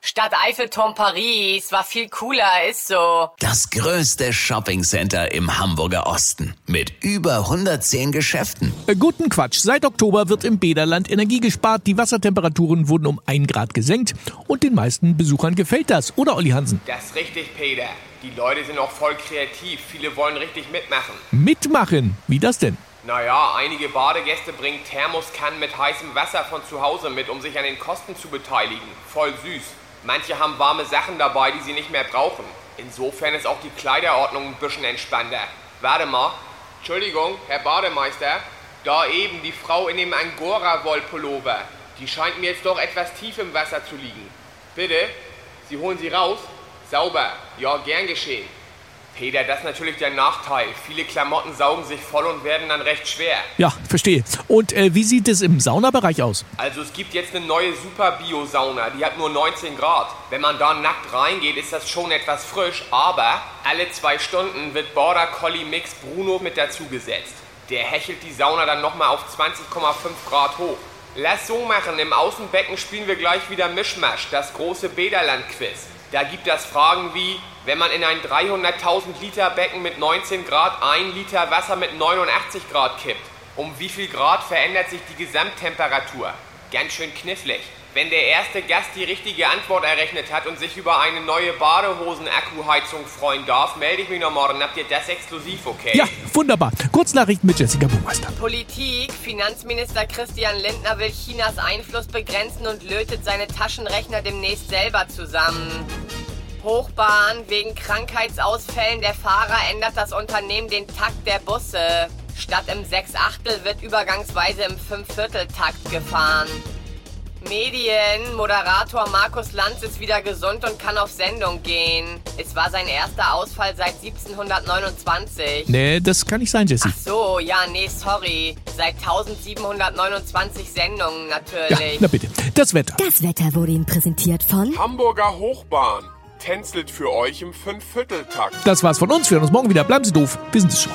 Stadt Eiffelturm Paris war viel cooler, ist so. Das größte Shoppingcenter im Hamburger Osten mit über 110 Geschäften. Äh, Guten Quatsch. Seit Oktober wird im Bäderland Energie gespart, die Wassertemperaturen wurden um ein Grad gesenkt und den meisten Besuchern gefällt das, oder Olli Hansen? Das ist richtig, Peter. Die Leute sind auch voll kreativ. Viele wollen richtig mitmachen. Mitmachen. Wie das denn? Naja, einige Badegäste bringen Thermoskannen mit heißem Wasser von zu Hause mit, um sich an den Kosten zu beteiligen. Voll süß. Manche haben warme Sachen dabei, die sie nicht mehr brauchen. Insofern ist auch die Kleiderordnung ein bisschen entspannter. Warte mal. Entschuldigung, Herr Bademeister. Da eben die Frau in dem Angora-Wollpullover. Die scheint mir jetzt doch etwas tief im Wasser zu liegen. Bitte? Sie holen sie raus? Sauber. Ja, gern geschehen. Peter, das ist natürlich der Nachteil. Viele Klamotten saugen sich voll und werden dann recht schwer. Ja, verstehe. Und äh, wie sieht es im Saunabereich aus? Also es gibt jetzt eine neue Super Bio Sauna, die hat nur 19 Grad. Wenn man da nackt reingeht, ist das schon etwas frisch, aber alle zwei Stunden wird Border Collie Mix Bruno mit dazugesetzt. Der hechelt die Sauna dann nochmal auf 20,5 Grad hoch. Lass so machen, im Außenbecken spielen wir gleich wieder Mischmasch, das große Bäderland-Quiz. Da gibt es Fragen wie, wenn man in ein 300.000 Liter Becken mit 19 Grad 1 Liter Wasser mit 89 Grad kippt, um wie viel Grad verändert sich die Gesamttemperatur? Ganz schön knifflig. Wenn der erste Gast die richtige Antwort errechnet hat und sich über eine neue Badehosen-Akkuheizung freuen darf, melde ich mich noch morgen. Habt ihr das exklusiv, okay? Ja, wunderbar. Kurznachrichten mit Jessica Burmeister. Politik. Finanzminister Christian Lindner will Chinas Einfluss begrenzen und lötet seine Taschenrechner demnächst selber zusammen. Hochbahn. Wegen Krankheitsausfällen der Fahrer ändert das Unternehmen den Takt der Busse. Statt im Sechs-Achtel wird übergangsweise im Fünf-Viertel-Takt gefahren. Medien. Moderator Markus Lanz ist wieder gesund und kann auf Sendung gehen. Es war sein erster Ausfall seit 1729. Nee, das kann nicht sein, Jessie. Ach so, ja, nee, sorry. Seit 1729 Sendungen Ja, natürlich. na bitte. Das Wetter. Das Wetter wurde Ihnen präsentiert von Hamburger Hochbahn tänzelt für euch im Fünfvierteltakt. Das war's von uns. Wir hören uns morgen wieder. Bleiben Sie doof. Wir sind es schon.